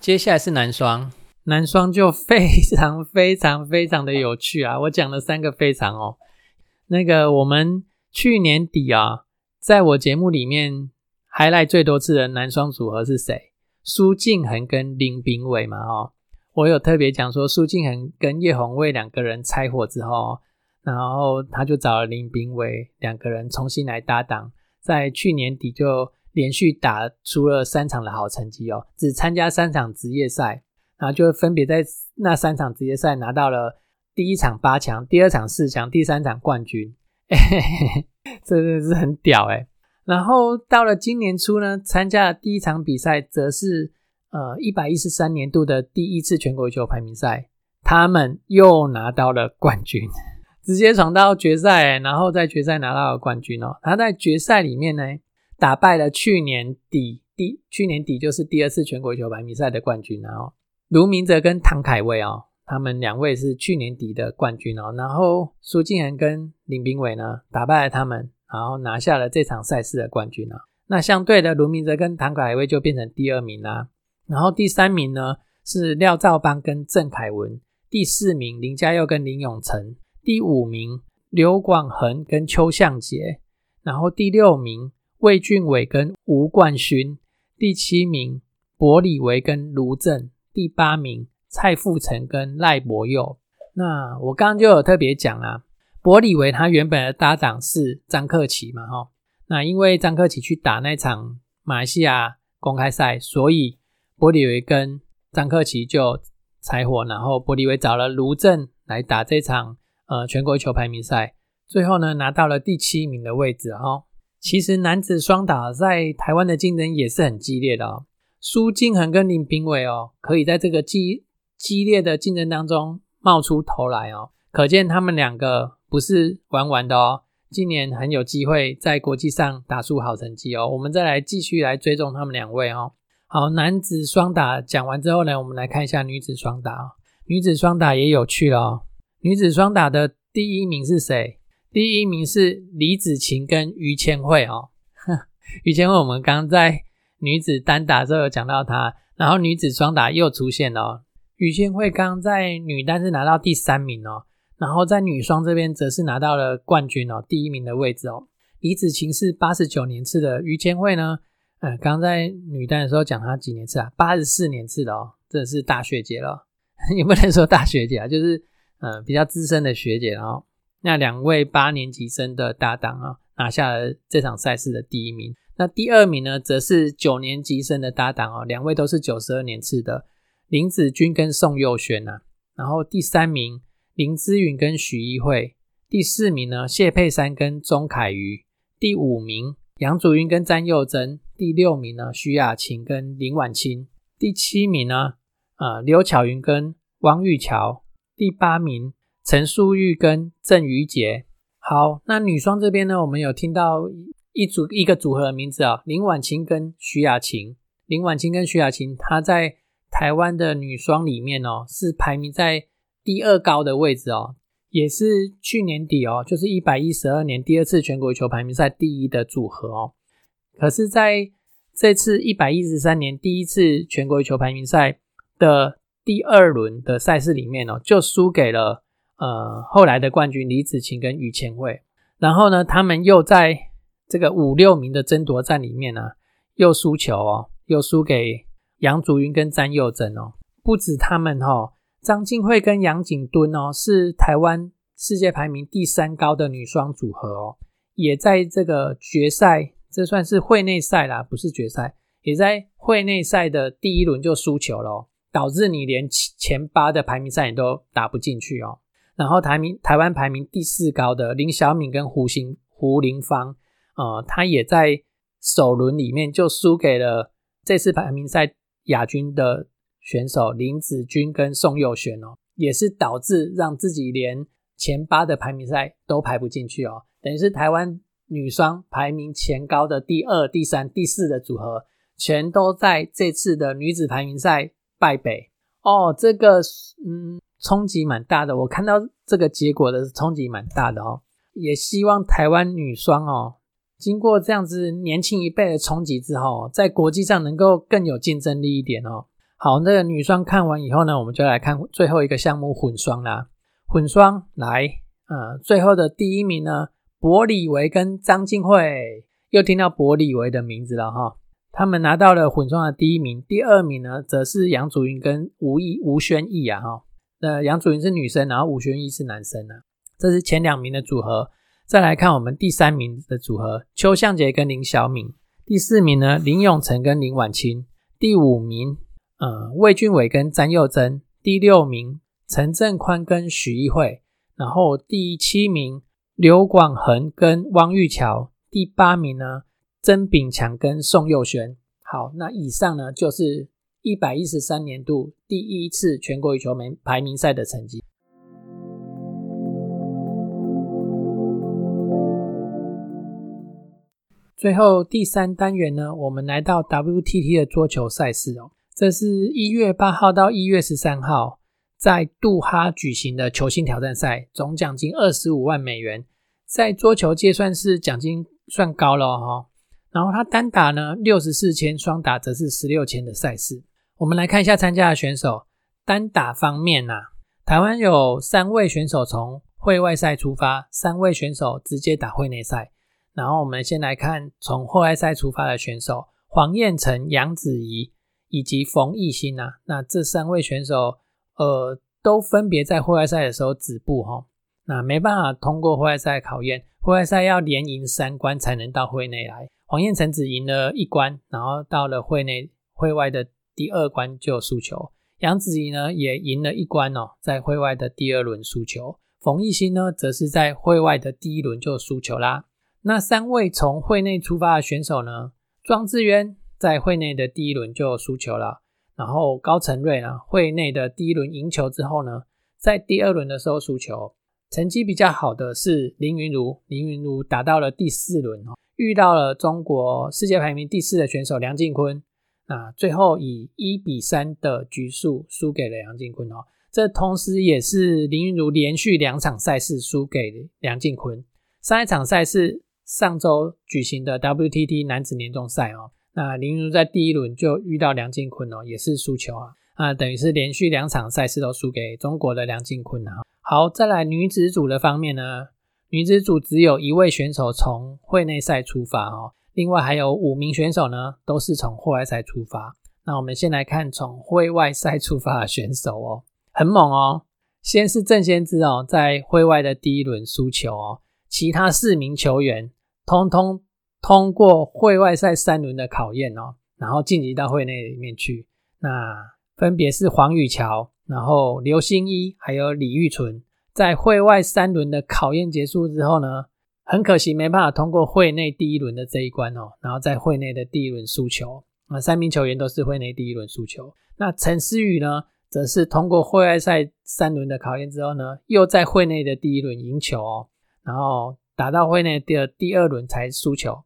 接下来是男双，男双就非常非常非常的有趣啊！我讲了三个非常哦。那个我们去年底啊，在我节目里面还来最多次的男双组合是谁？苏敬恒跟林炳伟嘛哈。我有特别讲说，苏敬恒跟叶红卫两个人拆伙之后。然后他就找了林炳伟两个人重新来搭档，在去年底就连续打出了三场的好成绩哦，只参加三场职业赛，然后就分别在那三场职业赛拿到了第一场八强、第二场四强、第三场冠军，真的是很屌哎！然后到了今年初呢，参加第一场比赛则是呃一百一十三年度的第一次全国球排名赛，他们又拿到了冠军。直接闯到决赛，然后在决赛拿到了冠军哦。他在决赛里面呢，打败了去年底第去年底就是第二次全国球排名赛的冠军哦，卢明哲跟唐凯威哦，他们两位是去年底的冠军哦。然后苏敬仁跟林炳伟呢，打败了他们，然后拿下了这场赛事的冠军啊。那相对的，卢明哲跟唐凯威就变成第二名啦。然后第三名呢是廖兆邦跟郑凯文，第四名林嘉佑跟林永成。第五名刘广恒跟邱向杰，然后第六名魏俊伟跟吴冠勋，第七名柏李维跟卢正，第八名蔡富成跟赖博佑。那我刚刚就有特别讲啊，柏李维他原本的搭档是张克奇嘛，哈，那因为张克奇去打那场马来西亚公开赛，所以柏李维跟张克奇就拆伙，然后柏李维找了卢正来打这场。呃，全国球排名赛最后呢拿到了第七名的位置哈。其实男子双打在台湾的竞争也是很激烈的哦。苏金恒跟林炳伟哦，可以在这个激激烈的竞争当中冒出头来哦，可见他们两个不是玩玩的哦。今年很有机会在国际上打出好成绩哦。我们再来继续来追踪他们两位哦。好，男子双打讲完之后呢，我们来看一下女子双打哦。女子双打也有趣哦。女子双打的第一名是谁？第一名是李子晴跟于千惠哦。于千惠我们刚在女子单打时候有讲到她，然后女子双打又出现了。于千惠刚在女单是拿到第三名哦。然后在女双这边则是拿到了冠军哦，第一名的位置哦。李子晴是八十九年次的，于千惠呢，呃，刚在女单的时候讲她几年次啊？八十四年次的哦，这是大学姐了，也不能说大学姐啊，就是呃比较资深的学姐哦。那两位八年级生的搭档啊，拿下了这场赛事的第一名。那第二名呢，则是九年级生的搭档哦，两位都是九十二年次的林子君跟宋佑轩呐。然后第三名。林姿云跟许一慧，第四名呢谢佩珊跟钟凯瑜，第五名杨祖云跟詹佑珍，第六名呢徐雅琴跟林婉清，第七名呢呃刘巧云跟汪玉桥，第八名陈淑玉跟郑瑜杰。好，那女双这边呢，我们有听到一组一个组合的名字啊，林婉清跟徐雅琴。林婉清跟徐雅琴，她在台湾的女双里面哦，是排名在。第二高的位置哦，也是去年底哦，就是一百一十二年第二次全国球排名赛第一的组合哦。可是在这次一百一十三年第一次全国球排名赛的第二轮的赛事里面哦，就输给了呃后来的冠军李子晴跟于千惠。然后呢，他们又在这个五六名的争夺战里面呢，又输球哦，又输给杨竹云跟詹佑珍哦。不止他们哈。张静慧跟杨景敦哦，是台湾世界排名第三高的女双组合哦，也在这个决赛，这算是会内赛啦，不是决赛，也在会内赛的第一轮就输球了，导致你连前八的排名赛你都打不进去哦。然后台名台湾排名第四高的林小敏跟胡行胡林芳，呃，她也在首轮里面就输给了这次排名赛亚军的。选手林子君跟宋佑璇哦，也是导致让自己连前八的排名赛都排不进去哦，等于是台湾女双排名前高的第二、第三、第四的组合，全都在这次的女子排名赛败北哦。这个嗯，冲击蛮大的。我看到这个结果的冲击蛮大的哦，也希望台湾女双哦，经过这样子年轻一辈的冲击之后，在国际上能够更有竞争力一点哦。好，那个女双看完以后呢，我们就来看最后一个项目混双啦。混双来，呃，最后的第一名呢，柏里维跟张静慧，又听到柏里维的名字了哈。他们拿到了混双的第一名，第二名呢，则是杨祖云跟吴毅吴宣毅啊哈。那杨祖云是女生，然后吴宣毅是男生啊。这是前两名的组合。再来看我们第三名的组合，邱向杰跟林晓敏。第四名呢，林永成跟林婉清。第五名。呃，魏俊伟跟詹佑珍，第六名陈正宽跟许一慧，然后第七名刘广恒跟汪玉桥，第八名呢曾炳强跟宋佑轩。好，那以上呢就是一百一十三年度第一次全国羽球门排名赛的成绩。最后第三单元呢，我们来到 WTT 的桌球赛事哦。这是一月八号到一月十三号在杜哈举行的球星挑战赛，总奖金二十五万美元，在桌球界算是奖金算高了哈。然后他单打呢六十四千，双打则是十六千的赛事。我们来看一下参加的选手。单打方面呐，台湾有三位选手从会外赛出发，三位选手直接打会内赛。然后我们先来看从会外赛出发的选手：黄燕成、杨子怡。以及冯艺兴啊，那这三位选手，呃，都分别在户外赛的时候止步哈，那没办法通过户外赛考验，户外赛要连赢三关才能到会内来。黄燕成只赢了一关，然后到了会内会外的第二关就输球。杨子怡呢也赢了一关哦，在会外的第二轮输球。冯艺兴呢则是在会外的第一轮就输球啦。那三位从会内出发的选手呢，庄智渊。在会内的第一轮就输球了。然后高承瑞呢，会内的第一轮赢球之后呢，在第二轮的时候输球。成绩比较好的是林云如，林云如打到了第四轮哦，遇到了中国世界排名第四的选手梁靖昆，那最后以一比三的局数输给了梁靖昆哦。这同时也是林云如连续两场赛事输给梁靖昆。上一场赛事上周举行的 WTT 男子年终赛哦，那林如在第一轮就遇到梁靖昆哦，也是输球啊，啊，等于是连续两场赛事都输给中国的梁靖昆啊。好，再来女子组的方面呢，女子组只有一位选手从会内赛出发哦，另外还有五名选手呢，都是从户外赛出发。那我们先来看从会外赛出发的选手哦，很猛哦。先是郑先知哦，在会外的第一轮输球哦，其他四名球员通通通过会外赛三轮的考验哦，然后晋级到会内里面去。那分别是黄宇桥。然后刘星一还有李玉纯在会外三轮的考验结束之后呢，很可惜没办法通过会内第一轮的这一关哦。然后在会内的第一轮输球啊，三名球员都是会内第一轮输球。那陈思雨呢，则是通过会外赛三轮的考验之后呢，又在会内的第一轮赢球哦，然后打到会内的第二轮才输球。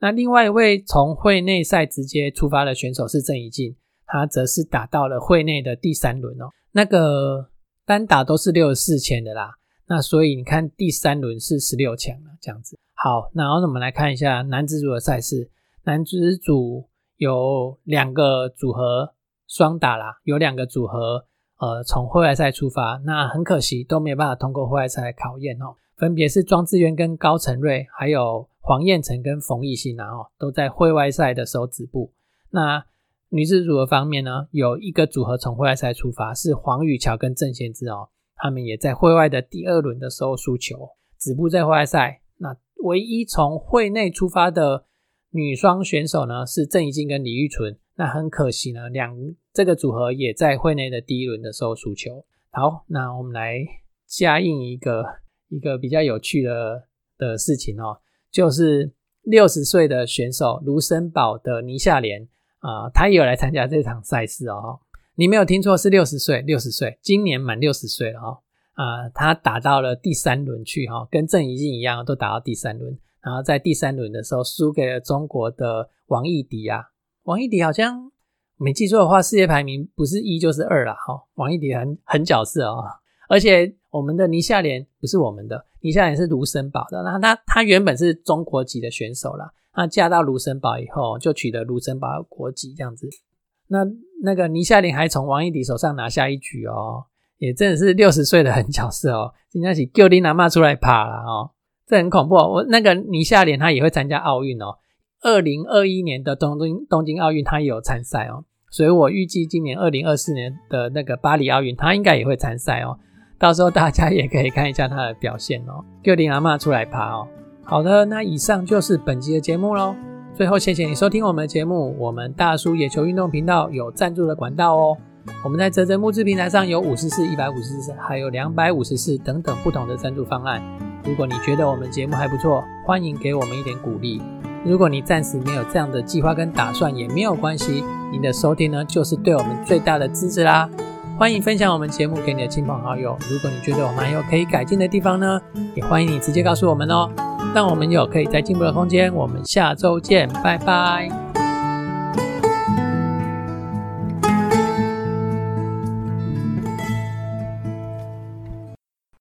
那另外一位从会内赛直接出发的选手是郑怡静。他则是打到了会内的第三轮哦，那个单打都是六十四强的啦，那所以你看第三轮是十六强了这样子。好，然后我们来看一下男子组的赛事，男子组有两个组合双打啦，有两个组合呃从会外赛出发，那很可惜都没有办法通过会外赛考验哦，分别是庄智渊跟高承瑞，还有黄彦成跟冯艺兴啊哦，都在会外赛的时候止步。那女子组合方面呢，有一个组合从会外赛出发，是黄宇桥跟郑贤之哦，他们也在会外的第二轮的时候输球，止步在会外赛。那唯一从会内出发的女双选手呢，是郑怡静跟李玉纯。那很可惜呢，两这个组合也在会内的第一轮的时候输球。好，那我们来加印一个一个比较有趣的的事情哦，就是六十岁的选手卢森堡的倪夏莲。啊，他也有来参加这场赛事哦。你没有听错，是六十岁，六十岁，今年满六十岁了哦。啊，他打到了第三轮去哈，跟郑怡静一样，都打到第三轮。然后在第三轮的时候，输给了中国的王艺迪啊。王艺迪好像没记错的话，世界排名不是一就是二了哈。王艺迪很很角色哦，而且我们的倪夏莲不是我们的，倪夏莲是卢森堡的。那他他原本是中国籍的选手啦。她嫁到卢森堡以后，就取得卢森堡国籍，这样子。那那个倪夏莲还从王一迪手上拿下一局哦，也真的是六十岁的狠角色哦。今天起救丁拿骂出来爬了哦，这很恐怖。我那个倪夏莲她也会参加奥运哦，二零二一年的东京东京奥运她也有参赛哦，所以我预计今年二零二四年的那个巴黎奥运她应该也会参赛哦。到时候大家也可以看一下它的表现哦，救丁拿骂出来爬哦。好的，那以上就是本集的节目喽。最后，谢谢你收听我们的节目。我们大叔野球运动频道有赞助的管道哦。我们在泽泽募资平台上有五十四、一百五十四，还有两百五十四等等不同的赞助方案。如果你觉得我们节目还不错，欢迎给我们一点鼓励。如果你暂时没有这样的计划跟打算，也没有关系。您的收听呢，就是对我们最大的支持啦。欢迎分享我们节目给你的亲朋好友。如果你觉得我们还有可以改进的地方呢，也欢迎你直接告诉我们哦。让我们有可以再进步的空间。我们下周见，拜拜。